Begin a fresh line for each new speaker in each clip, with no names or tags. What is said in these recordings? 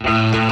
El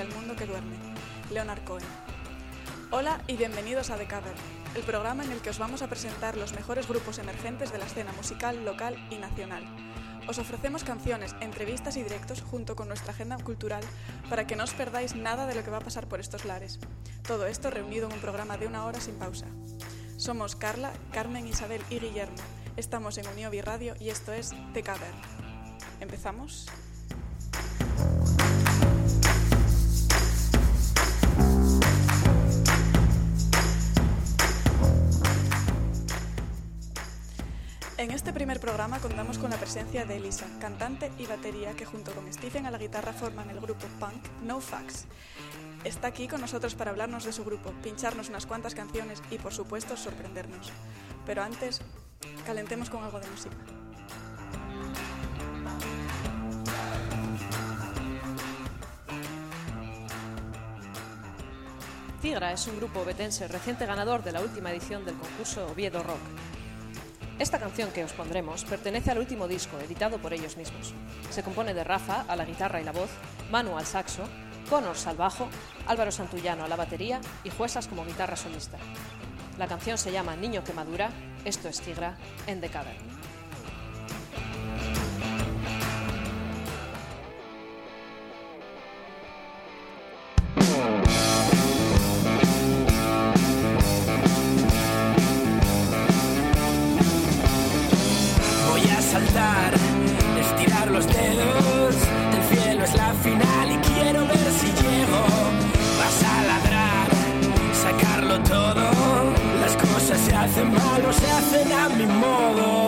hacia el mundo que duerme. Leonard Cohen. Hola y bienvenidos a The Cover, el programa en el que os vamos a presentar los mejores grupos emergentes de la escena musical local y nacional. Os ofrecemos canciones, entrevistas y directos junto con nuestra agenda cultural para que no os perdáis nada de lo que va a pasar por estos lares. Todo esto reunido en un programa de una hora sin pausa. Somos Carla, Carmen, Isabel y Guillermo. Estamos en Uniovi Radio y esto es The Cover. ¿Empezamos? En este primer programa contamos con la presencia de Elisa, cantante y batería que junto con Stephen a la guitarra forman el grupo punk No Facts. Está aquí con nosotros para hablarnos de su grupo, pincharnos unas cuantas canciones y por supuesto sorprendernos. Pero antes, calentemos con algo de música.
Tigra es un grupo obetense reciente ganador de la última edición del concurso Oviedo Rock. Esta canción que os pondremos pertenece al último disco editado por ellos mismos. Se compone de Rafa a la guitarra y la voz, Manu al saxo, Connors al bajo, Álvaro Santullano a la batería y Juesas como guitarra solista. La canción se llama Niño que madura, esto es Tigra, en The Cavern.
Se hacen a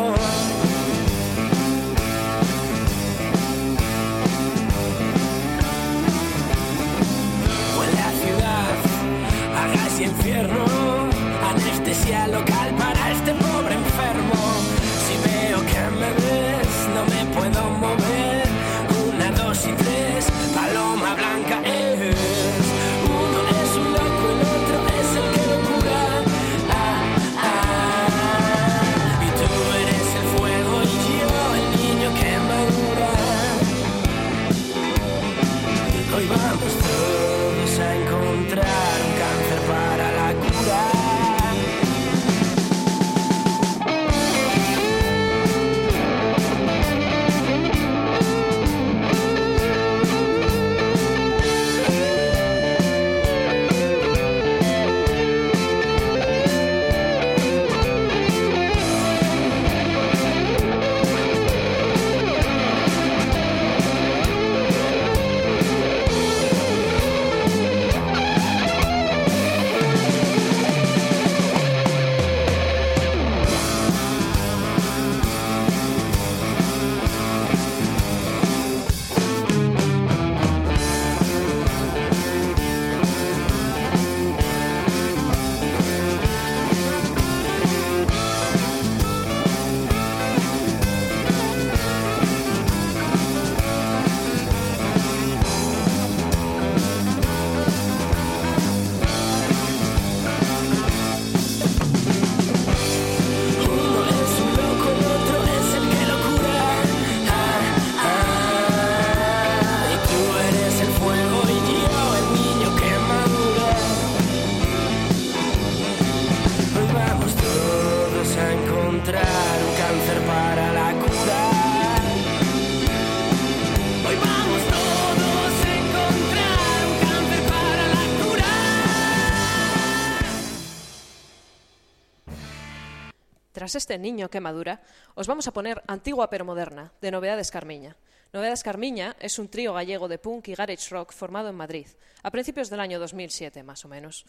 Tras este niño que madura, os vamos a poner Antigua pero moderna, de Novedades Carmiña. Novedades Carmiña es un trío gallego de punk y garage rock formado en Madrid, a principios del año 2007 más o menos.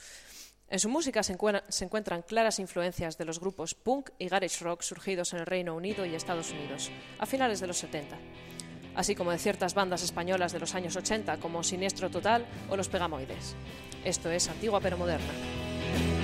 En su música se, encuentran claras influencias de los grupos punk y garage rock surgidos en el Reino Unido y Estados Unidos, a finales de los 70, así como de ciertas bandas españolas de los años 80 como Siniestro Total o Los Pegamoides. Esto es Antigua pero moderna.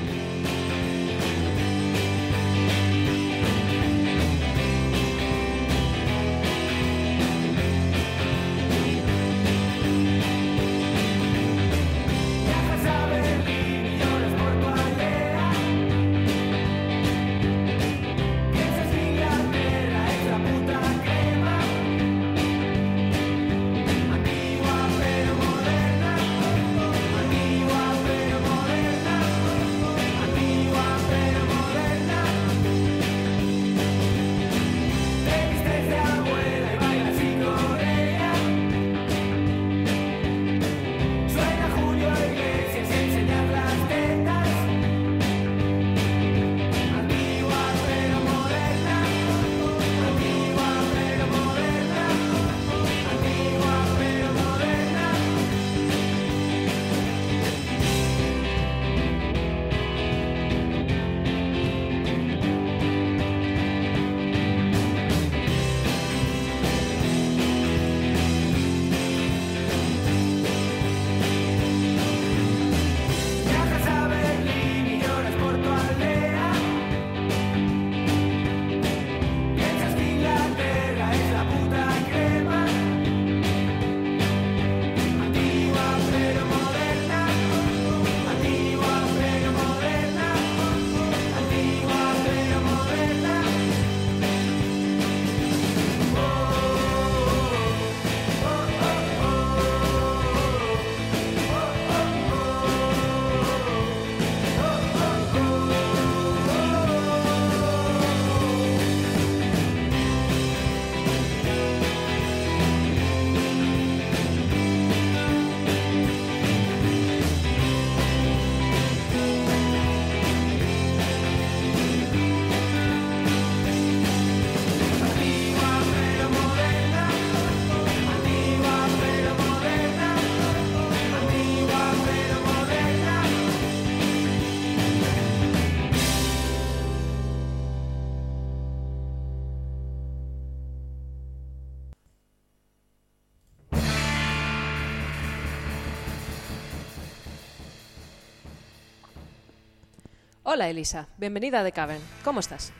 Hola Elisa, bienvenida The Cavern. ¿Cómo estás?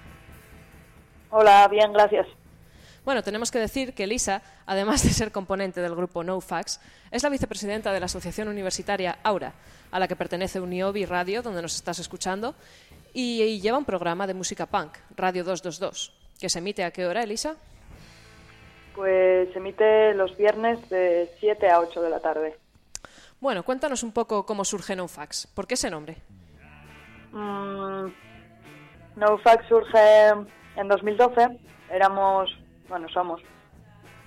Hola, bien, gracias.
Bueno, tenemos que decir que Elisa, además de ser componente del grupo NoFax, es la vicepresidenta de la Asociación Universitaria Aura, a la que pertenece Uniobi Radio, donde nos estás escuchando, y, y lleva un programa de música punk, Radio 222, que se emite a qué hora, Elisa?
Pues se emite los viernes de 7 a 8 de la tarde.
Bueno, cuéntanos un poco cómo surge NoFax. ¿Por qué ese nombre?
Mm, NoFax surge en 2012. Éramos, bueno, somos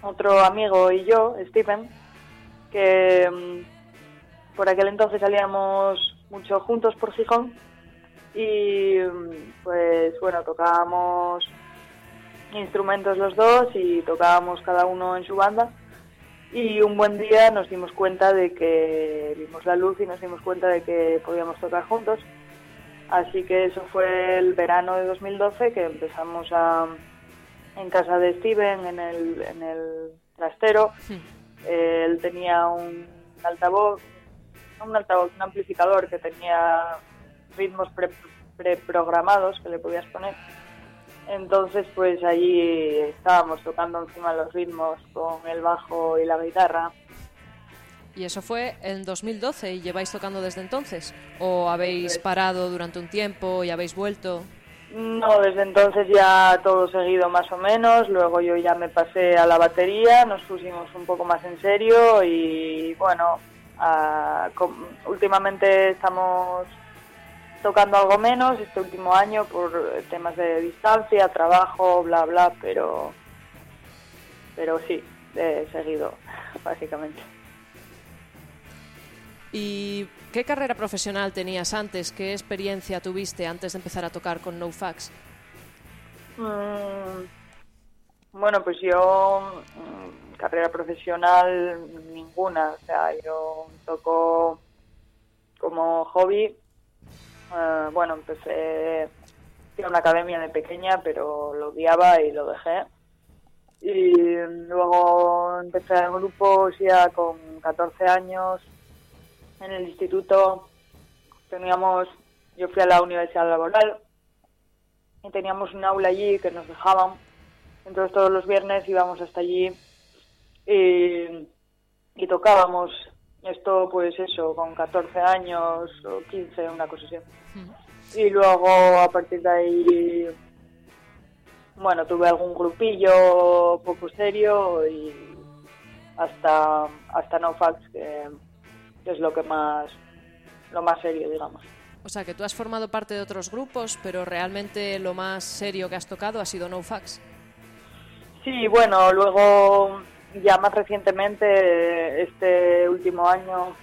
otro amigo y yo, Stephen, que mm, por aquel entonces salíamos mucho juntos por Gijón y mm, pues bueno, tocábamos instrumentos los dos y tocábamos cada uno en su banda y un buen día nos dimos cuenta de que vimos la luz y nos dimos cuenta de que podíamos tocar juntos Así que eso fue el verano de 2012 que empezamos a, en casa de Steven, en el, en el trastero. él tenía un altavoz, un altavoz, un amplificador que tenía ritmos preprogramados que le podías poner. Entonces, pues allí estábamos tocando encima los ritmos con el bajo y la guitarra
y eso fue en 2012 y lleváis tocando desde entonces. ¿O habéis parado durante un tiempo y habéis vuelto?
No, desde entonces ya todo seguido más o menos. Luego yo ya me pasé a la batería, nos pusimos un poco más en serio y bueno, últimamente estamos tocando algo menos este último año por temas de distancia, trabajo, bla, bla, pero, pero sí, he seguido, básicamente.
¿Y qué carrera profesional tenías antes? ¿Qué experiencia tuviste antes de empezar a tocar con NoFax?
Mm, bueno, pues yo, mm, carrera profesional, ninguna. O sea, yo toco como hobby. eh, bueno, empecé en una academia de pequeña, pero lo odiaba y lo dejé. Y luego empecé en grupos ya con 14 años en el instituto. Teníamos, yo fui a la universidad laboral y teníamos un aula allí que nos dejaban. Entonces todos los viernes íbamos hasta allí y, y tocábamos. Esto pues eso, con 14 años o 15, una cosa así. Y luego a partir de ahí, bueno, tuve algún grupillo poco serio y hasta hasta NoFax, que, que es lo que más lo más serio, digamos.
O sea, que tú has formado parte de otros grupos, pero realmente lo más serio que has tocado ha sido NoFax.
Sí, bueno, luego ya más recientemente, este último año,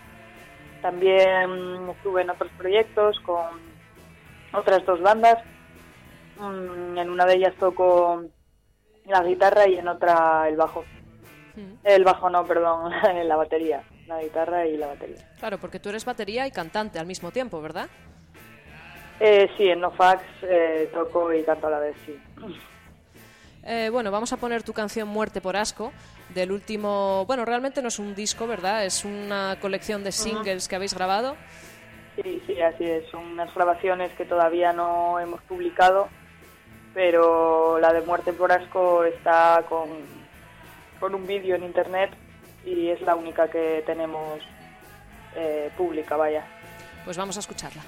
también estuve en otros proyectos con otras dos bandas. Mm, En una de ellas toco la guitarra y en otra el bajo. El bajo no, perdón, la batería. La guitarra y la batería.
Claro, porque tú eres batería y cantante al mismo tiempo, ¿verdad?
Eh, sí, en NoFax eh, toco y canto a la vez, sí.
Eh, bueno, vamos a poner tu canción Muerte por Asco del último... Bueno, realmente no es un disco, ¿verdad? Es una colección de singles que habéis grabado.
Sí, sí, así es. Son unas grabaciones que todavía no hemos publicado, pero la de Muerte por Asco está con, con un vídeo en internet y es la única que tenemos eh, pública, vaya.
Pues vamos a escucharla.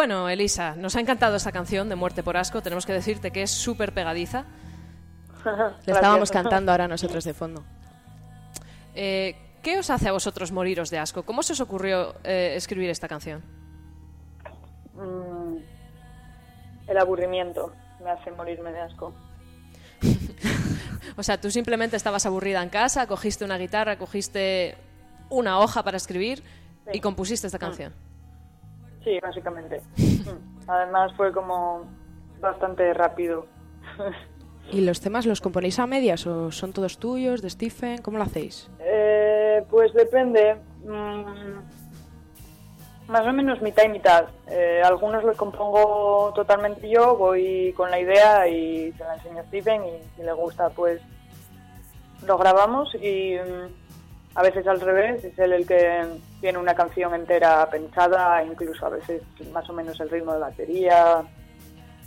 Bueno, Elisa, nos ha encantado esta canción de Muerte por Asco. Tenemos que decirte que es súper pegadiza.
Le estábamos cantando ahora nosotros de fondo.
Eh, ¿Qué os hace a vosotros moriros de asco? ¿Cómo se os ocurrió eh, escribir esta canción?
Mm, el aburrimiento me hace morirme de asco.
O sea, tú simplemente estabas aburrida en casa, cogiste una guitarra, cogiste
una hoja para escribir y compusiste esta canción.
Sí, básicamente. Mm. Además fue como bastante rápido.
¿Y los temas los componéis a medias o son todos tuyos, de Stephen? ¿Cómo lo hacéis?
Eh, pues depende. Mm, más o menos mitad y mitad. Eh, algunos los compongo totalmente yo, voy con la idea y se la enseño a Steven y si le gusta pues lo grabamos y mm, a veces al revés, es él el que tiene una canción entera pensada, incluso a veces más o menos el ritmo de batería.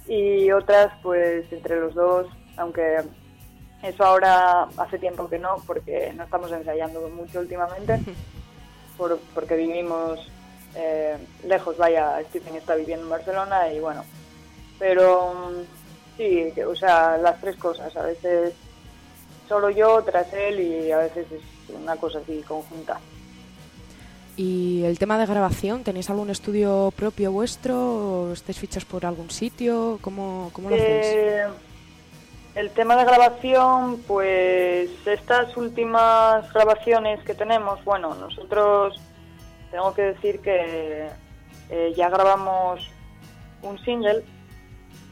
Y otras pues entre los dos, aunque eso ahora hace tiempo que no, porque no estamos ensayando mucho últimamente, por- porque vivimos eh, lejos, vaya, Stephen está viviendo en Barcelona y bueno, pero mm, sí, o sea, las tres cosas, a veces solo yo tras él y a veces es una cosa así conjunta.
¿Y el tema de grabación? ¿Tenéis algún estudio propio vuestro? ¿O estáis fichas por algún sitio? ¿Cómo, cómo lo hacéis?
Eh, el tema de grabación, pues estas últimas grabaciones que tenemos, bueno, nosotros tengo que decir que eh, ya grabamos un single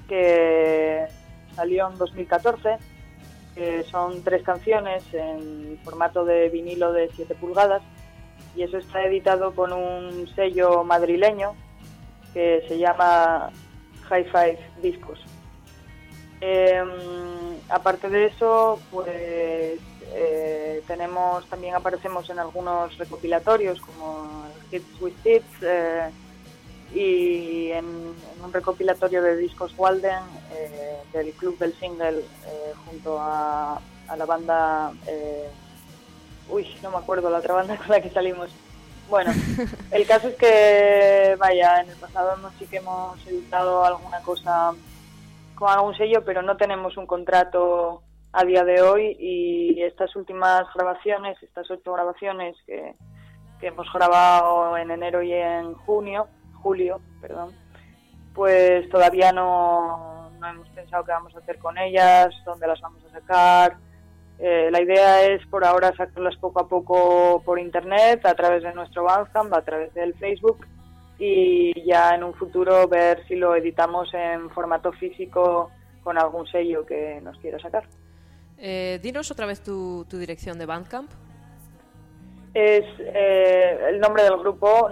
que salió en 2014, que son tres canciones en formato de vinilo de 7 pulgadas y eso está editado con un sello madrileño que se llama High Five Discos. Eh, aparte de eso, pues eh, tenemos también aparecemos en algunos recopilatorios como Hits with Hits eh, y en, en un recopilatorio de discos Walden eh, del Club del Single eh, junto a, a la banda eh, uy no me acuerdo la otra banda con la que salimos. Bueno el caso es que vaya en el pasado hemos, sí que hemos editado alguna cosa con algún sello, pero no tenemos un contrato a día de hoy y estas últimas grabaciones, estas ocho grabaciones que, que hemos grabado en enero y en junio, julio, perdón, pues todavía no, no hemos pensado qué vamos a hacer con ellas, dónde las vamos a sacar. Eh, la idea es por ahora sacarlas poco a poco por internet, a través de nuestro Bandcamp, a través del Facebook y ya en un futuro ver si lo editamos en formato físico con algún sello que nos quiera sacar.
Eh, dinos otra vez tu, tu dirección de Bandcamp.
Es eh, el nombre del grupo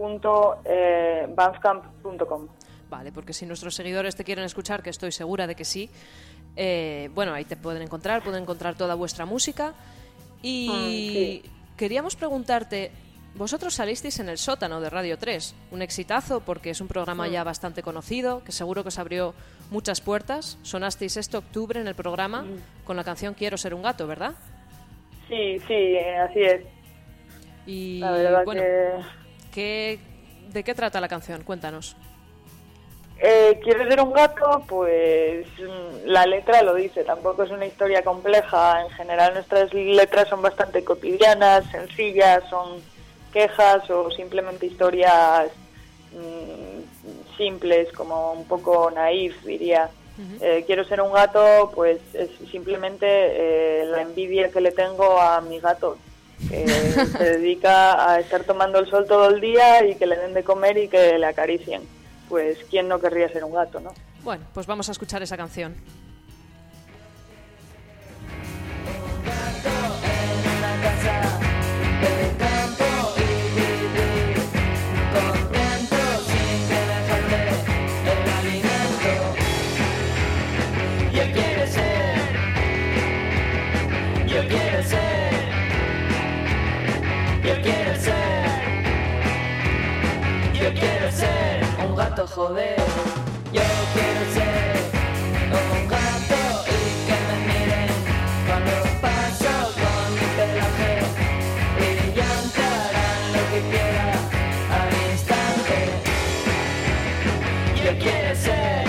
nofax.bandcamp.com.
Vale, porque si nuestros seguidores te quieren escuchar, que estoy segura de que sí, eh, bueno, ahí te pueden encontrar, pueden encontrar toda vuestra música. Y queríamos preguntarte, vosotros salisteis en el sótano de Radio 3, un exitazo porque es un programa ya bastante conocido, que seguro que os abrió muchas puertas. Sonasteis este octubre en el programa con la canción Quiero ser un gato, ¿verdad?
Sí, sí, eh, así es.
Y
La verdad
bueno,
que
¿qué- ¿de qué trata la canción? Cuéntanos.
Eh, ¿Quieres ser un gato? Pues mm, la letra lo dice, tampoco es una historia compleja. En general nuestras letras son bastante cotidianas, sencillas, son quejas o simplemente historias mm, simples, como un poco naif, diría. Eh, quiero ser un gato, pues es simplemente eh, la envidia que le tengo a mi gato, que se dedica a estar tomando el sol todo el día y que le den de comer y que le acaricien. Pues quién no querría ser un gato, ¿no?
Bueno, pues vamos a escuchar esa canción.
Yo joder. Yo quiero ser un gato y que me miren cuando paso con mi pelaje y llantarán lo que quiera al instante. Yo quiero ser.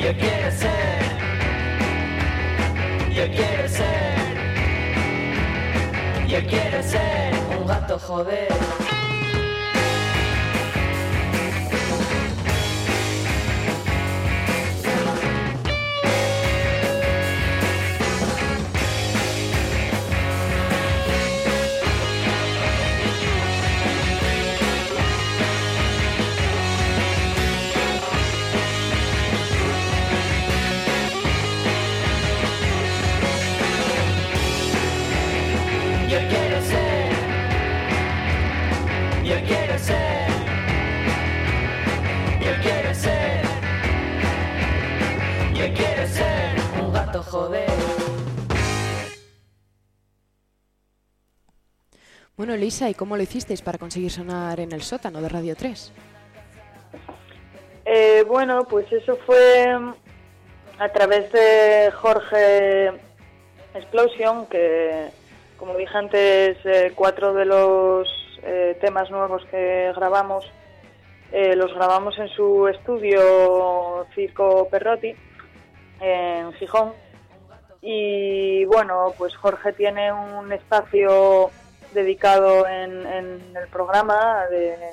Yo quiero ser, yo quiero ser, yo quiero ser un gato joder.
Bueno, Lisa, ¿y cómo lo hicisteis para conseguir sonar en el sótano de Radio 3?
Eh, bueno, pues eso fue mm, a través de Jorge Explosion, que como dije antes, eh, cuatro de los eh, temas nuevos que grabamos eh, los grabamos en su estudio Circo Perrotti en Gijón. Y bueno, pues Jorge tiene un espacio dedicado en, en el programa de, de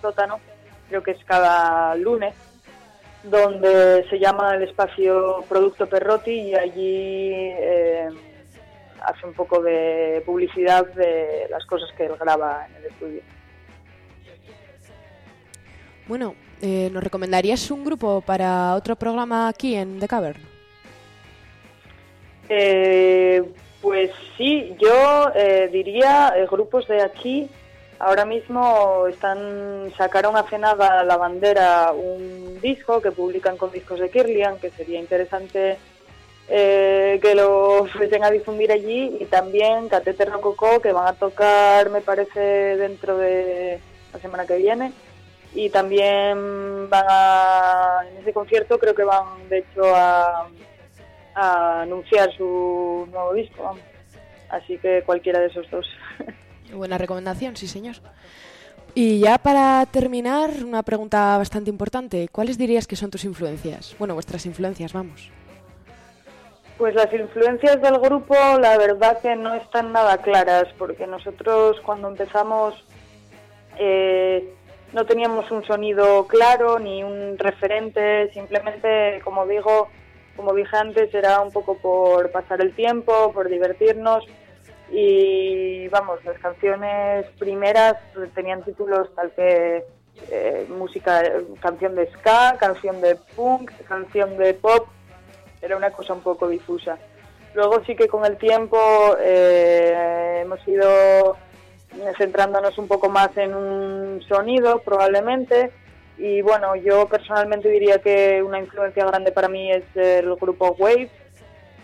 sótano, creo que es cada lunes, donde se llama el espacio Producto Perrotti y allí eh, hace un poco de publicidad de las cosas que él graba en el estudio.
Bueno, eh, ¿nos recomendarías un grupo para otro programa aquí en The Cavern?
Eh, pues sí, yo eh, diría eh, grupos de aquí ahora mismo están sacaron hace nada la bandera un disco que publican con discos de Kirlian que sería interesante eh, que lo fuesen a difundir allí y también Catete Rococó que van a tocar me parece dentro de la semana que viene. Y también van a en ese concierto creo que van de hecho a, a anunciar su nuevo disco vamos. así que cualquiera de esos dos
Buena recomendación, sí, señor. Y ya para terminar, una pregunta bastante importante. ¿Cuáles dirías que son tus influencias? Bueno, vuestras influencias, vamos.
Pues las influencias del grupo, la verdad que no están nada claras, porque nosotros cuando empezamos eh, no teníamos un sonido claro ni un referente, simplemente, como digo, como dije antes, era un poco por pasar el tiempo, por divertirnos. Y vamos, las canciones primeras tenían títulos tal que eh, música, canción de ska, canción de punk, canción de pop, era una cosa un poco difusa. Luego sí que con el tiempo eh, hemos ido centrándonos un poco más en un sonido probablemente y bueno, yo personalmente diría que una influencia grande para mí es el grupo Wave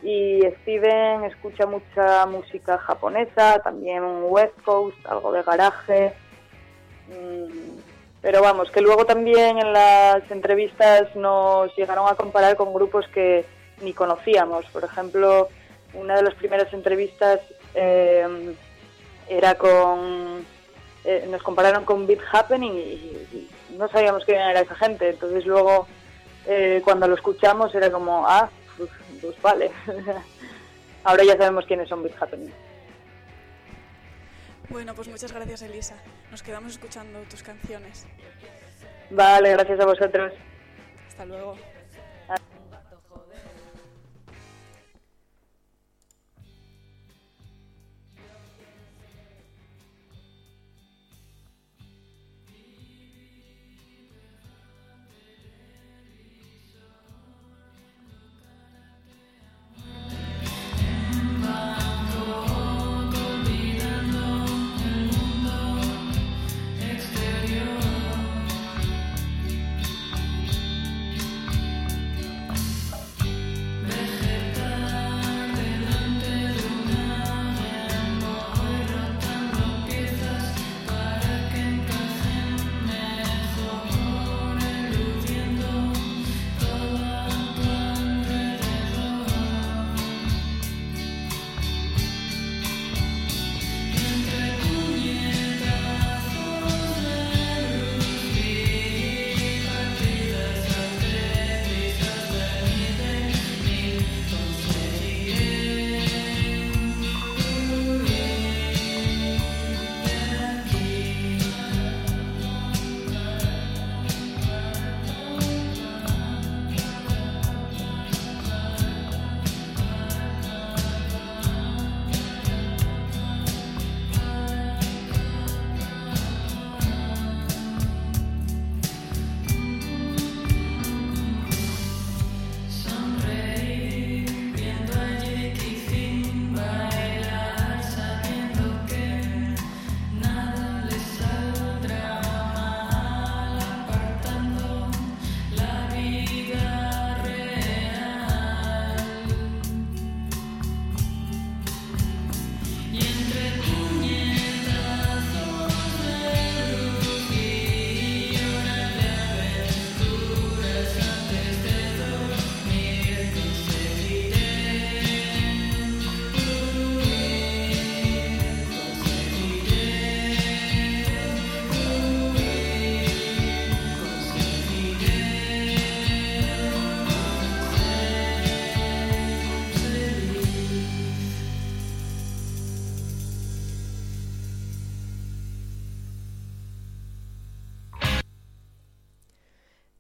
y Steven escucha mucha música japonesa, también West Coast, algo de garaje. Mm, Pero vamos, que luego también en las entrevistas nos llegaron a comparar con grupos que ni conocíamos. Por ejemplo, una de las primeras entrevistas eh, era con... eh, nos compararon con Beat Happening y, y no sabíamos quién era esa gente. Entonces luego, eh, cuando lo escuchamos, era como, ah, pues, pues vale. Ahora ya sabemos quiénes son Beat Happening.
Bueno, pues muchas gracias, Elisa. Nos quedamos escuchando tus canciones.
Vale, gracias a vosotros.
Hasta luego.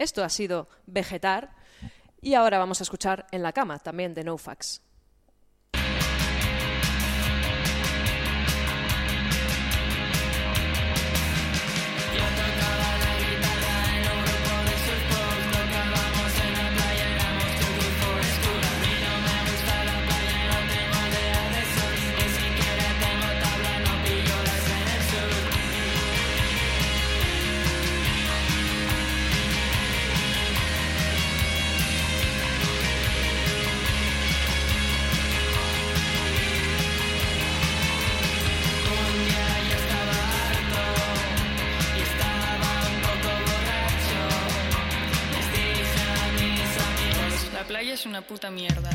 Esto ha sido Vegetar y ahora vamos a escuchar En la cama, también de NoFax.
Puta mierda.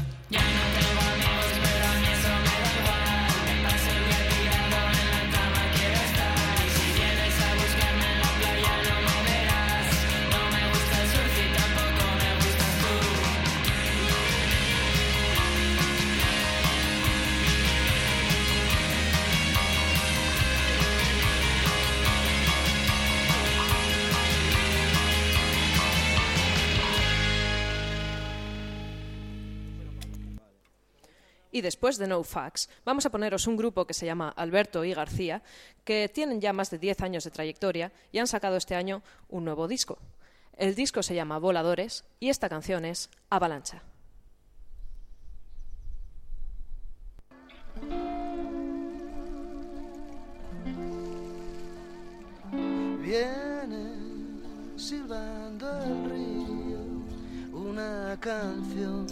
Y
después de No Facts, vamos a poneros un grupo que se llama Alberto y García, que tienen ya más de 10 años de trayectoria y han sacado este año un nuevo disco. El disco se llama Voladores y esta canción es Avalancha.
Viene silbando el río una canción,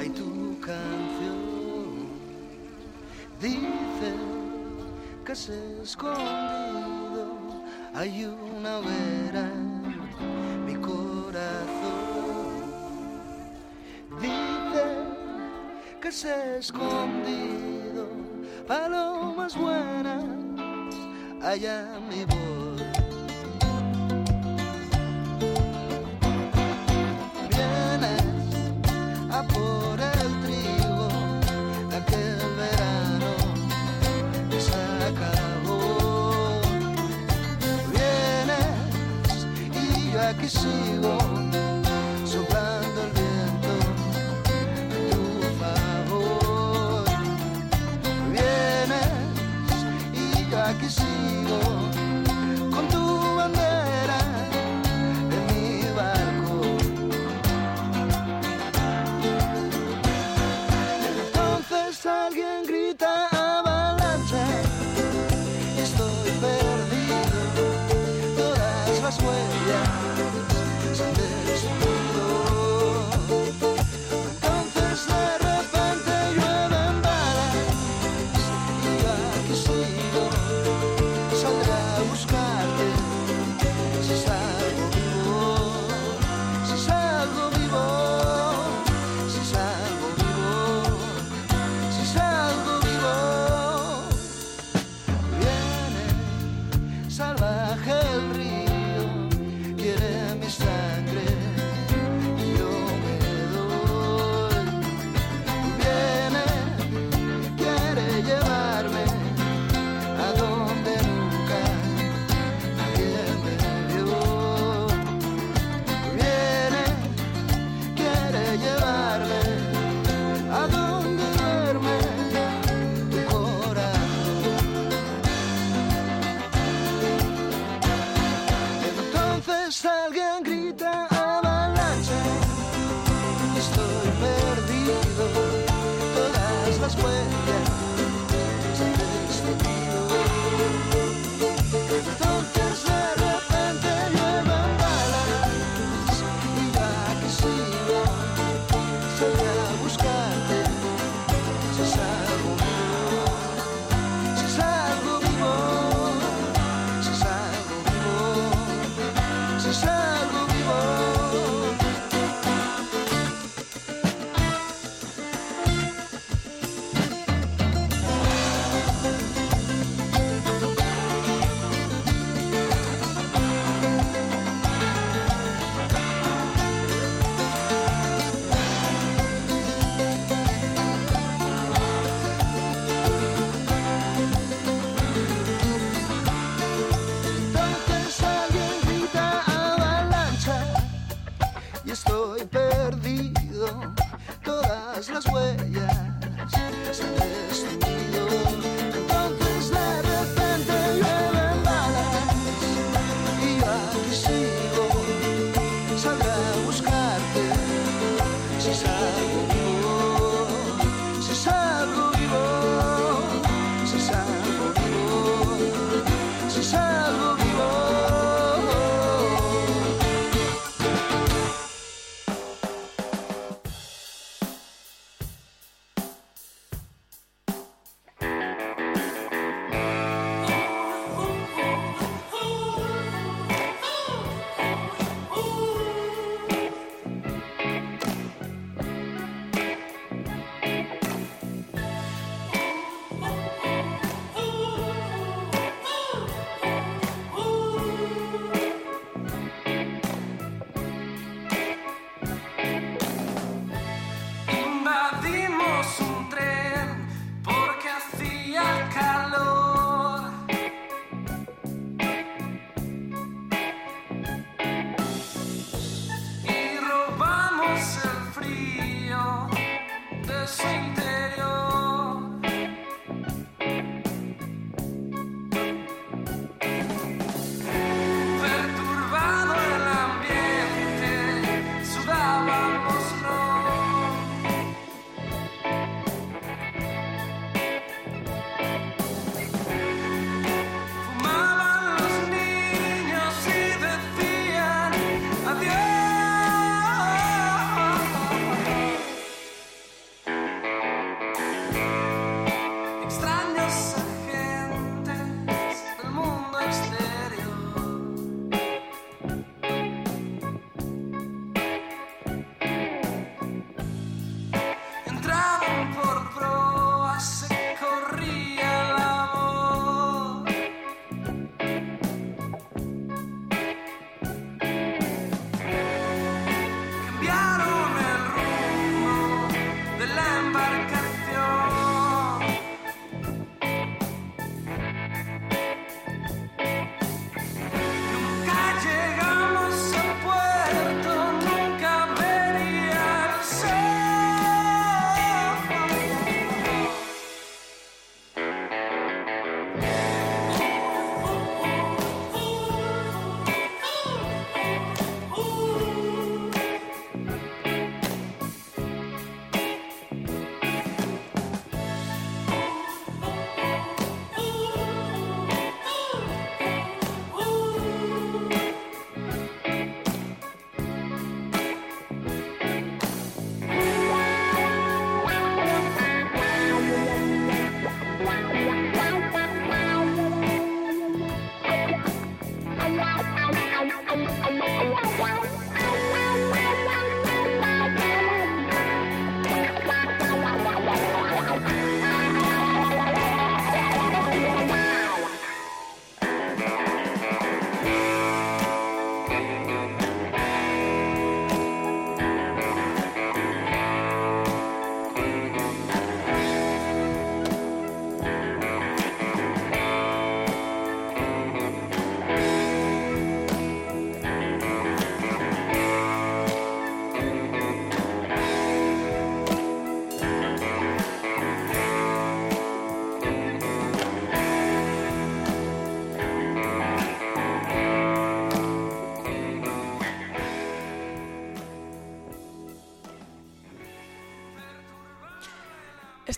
hay tu canción. Dice que se escondido hay una vera en mi corazón. Dice que se escondido palomas buenas allá mi voz. Y yo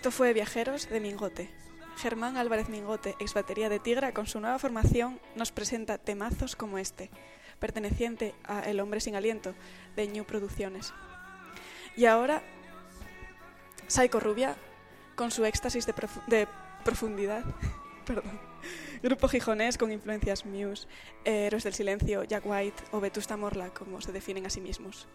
Esto fue Viajeros de Mingote. Germán Álvarez Mingote, ex batería de Tigra, con su nueva formación nos presenta temazos como este, perteneciente a El Hombre Sin Aliento, de New Producciones. Y ahora, Psycho Rubia, con su éxtasis de, profu- de profundidad. Perdón. Grupo gijonés con influencias Muse, Héroes del Silencio, Jack White o Vetusta Morla, como se definen a sí mismos.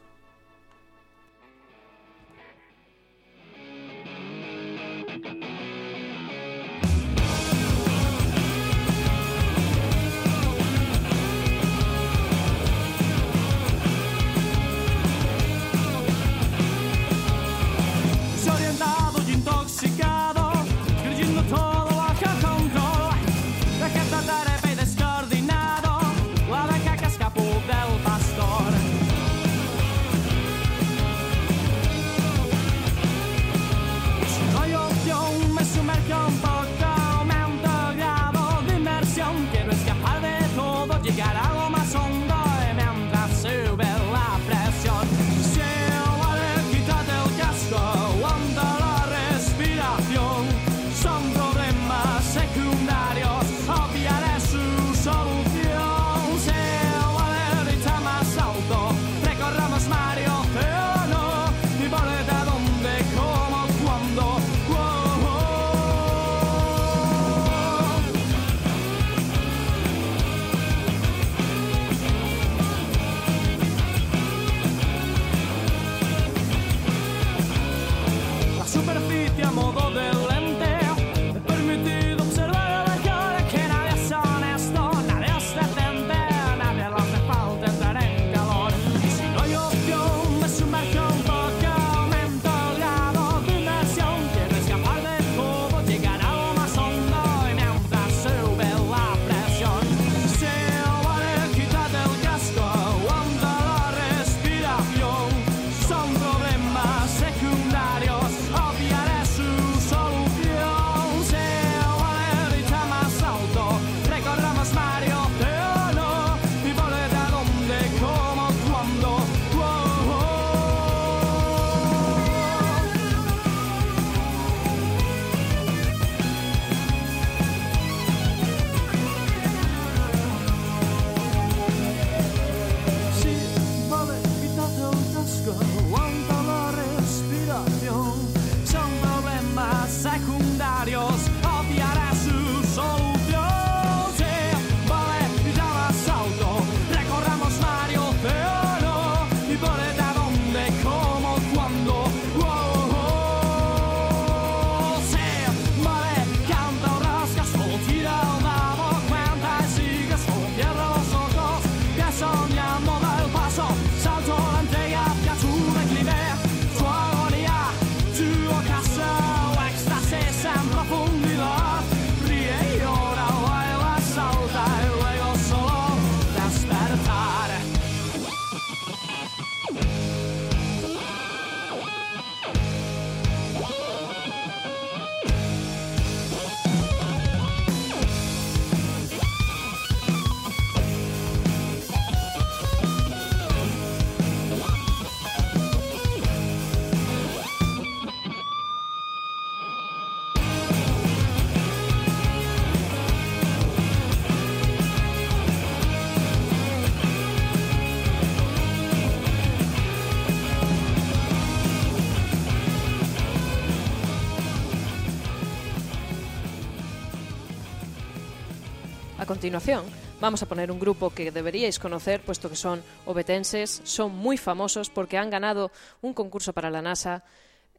Continuación, vamos a poner un grupo que deberíais conocer, puesto que son obetenses, son muy famosos porque han ganado un concurso para la NASA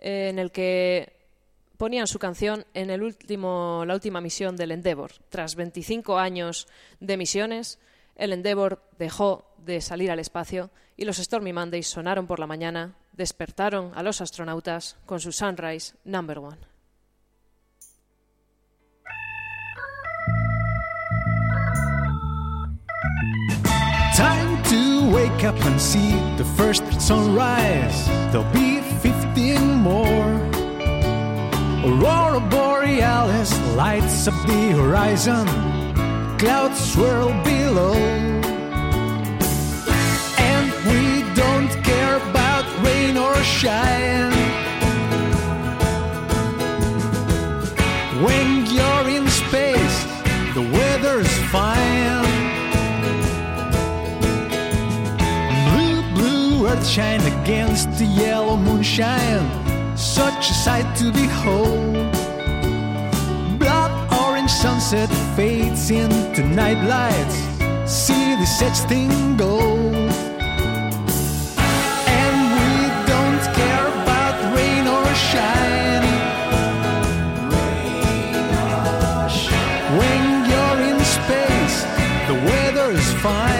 eh, en el que ponían su canción en el último, la última misión del Endeavour. Tras 25 años de misiones, el Endeavour dejó de salir al espacio y los Stormy Mondays sonaron por la mañana, despertaron a los astronautas con su Sunrise Number One.
Wake up and see the first sunrise. There'll be 15 more. Aurora Borealis lights up the horizon. Clouds swirl below. And we don't care about rain or shine. When you're in space, the weather's fine. Blue shine against the yellow moonshine. Such a sight to behold. Blood orange sunset fades into night lights. See the such thing gold. And we don't care about rain or shine. When you're in space, the weather's fine.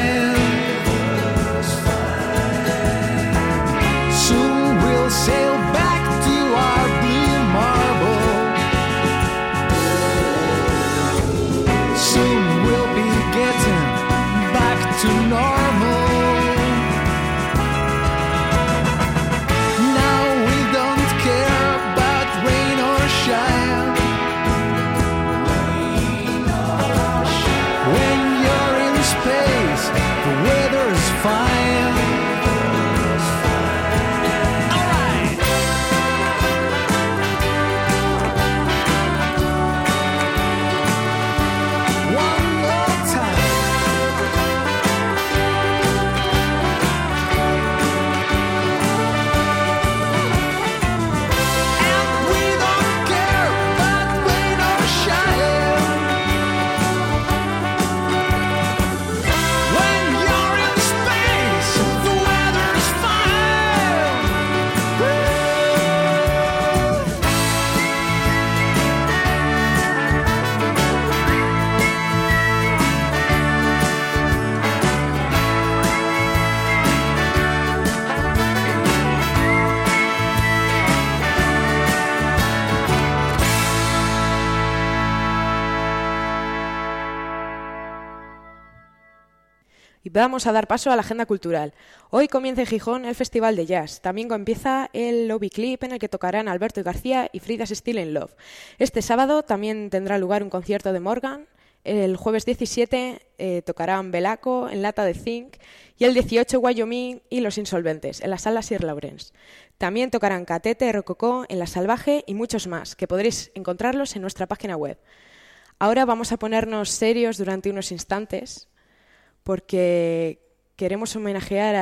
Y vamos a dar paso a la agenda cultural. Hoy comienza en Gijón el Festival de Jazz. También empieza el Lobby Clip en el que tocarán Alberto García y Frida's Still in Love. Este sábado también tendrá lugar un concierto de Morgan. El jueves 17 eh, tocarán Belaco en Lata de Zinc y el 18 Wyoming y Los Insolventes en la sala Sir Lawrence. También tocarán Catete, Rococó en La Salvaje y muchos más, que podréis encontrarlos en nuestra página web. Ahora vamos a ponernos serios durante unos instantes porque queremos homenajear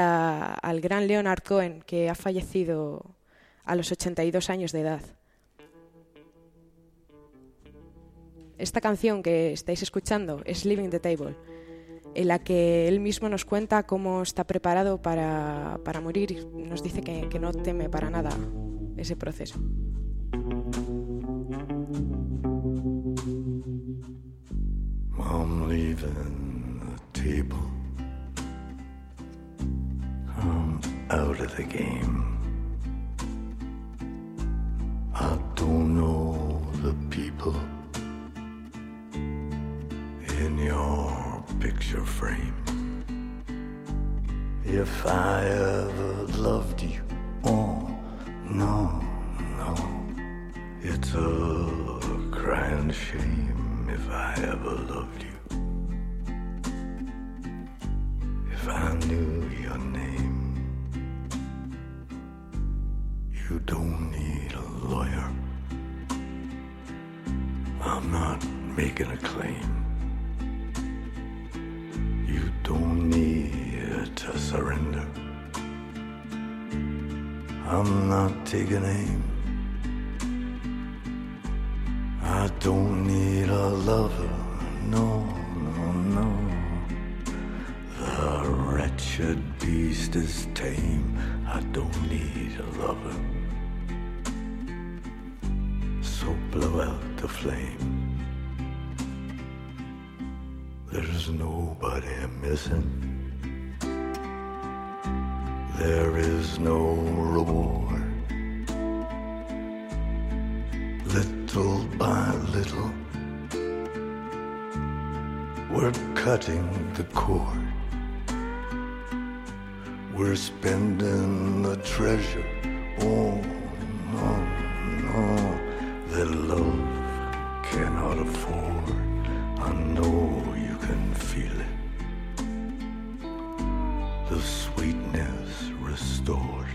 al gran Leonard Cohen, que ha fallecido a los 82 años de edad. Esta canción que estáis escuchando es Living the Table, en la que él mismo nos cuenta cómo está preparado para, para morir nos dice que, que no teme para nada ese proceso.
I'm leaving table. I'm out of the game. I don't know the people in your picture frame. If I ever loved you, oh no, no, it's a crying shame if I ever loved you. I knew your name, you don't need a lawyer. I'm not making a claim. You don't need to surrender. I'm not taking aim. I don't need a lover, no, wretched beast is tame. I don't need a lover. So blow out the flame. There's nobody missing. There is no reward. Little by little, we're cutting the cord. We're spending the treasure. Oh, no, no, that love cannot afford. I know you can feel it. The sweetness restored.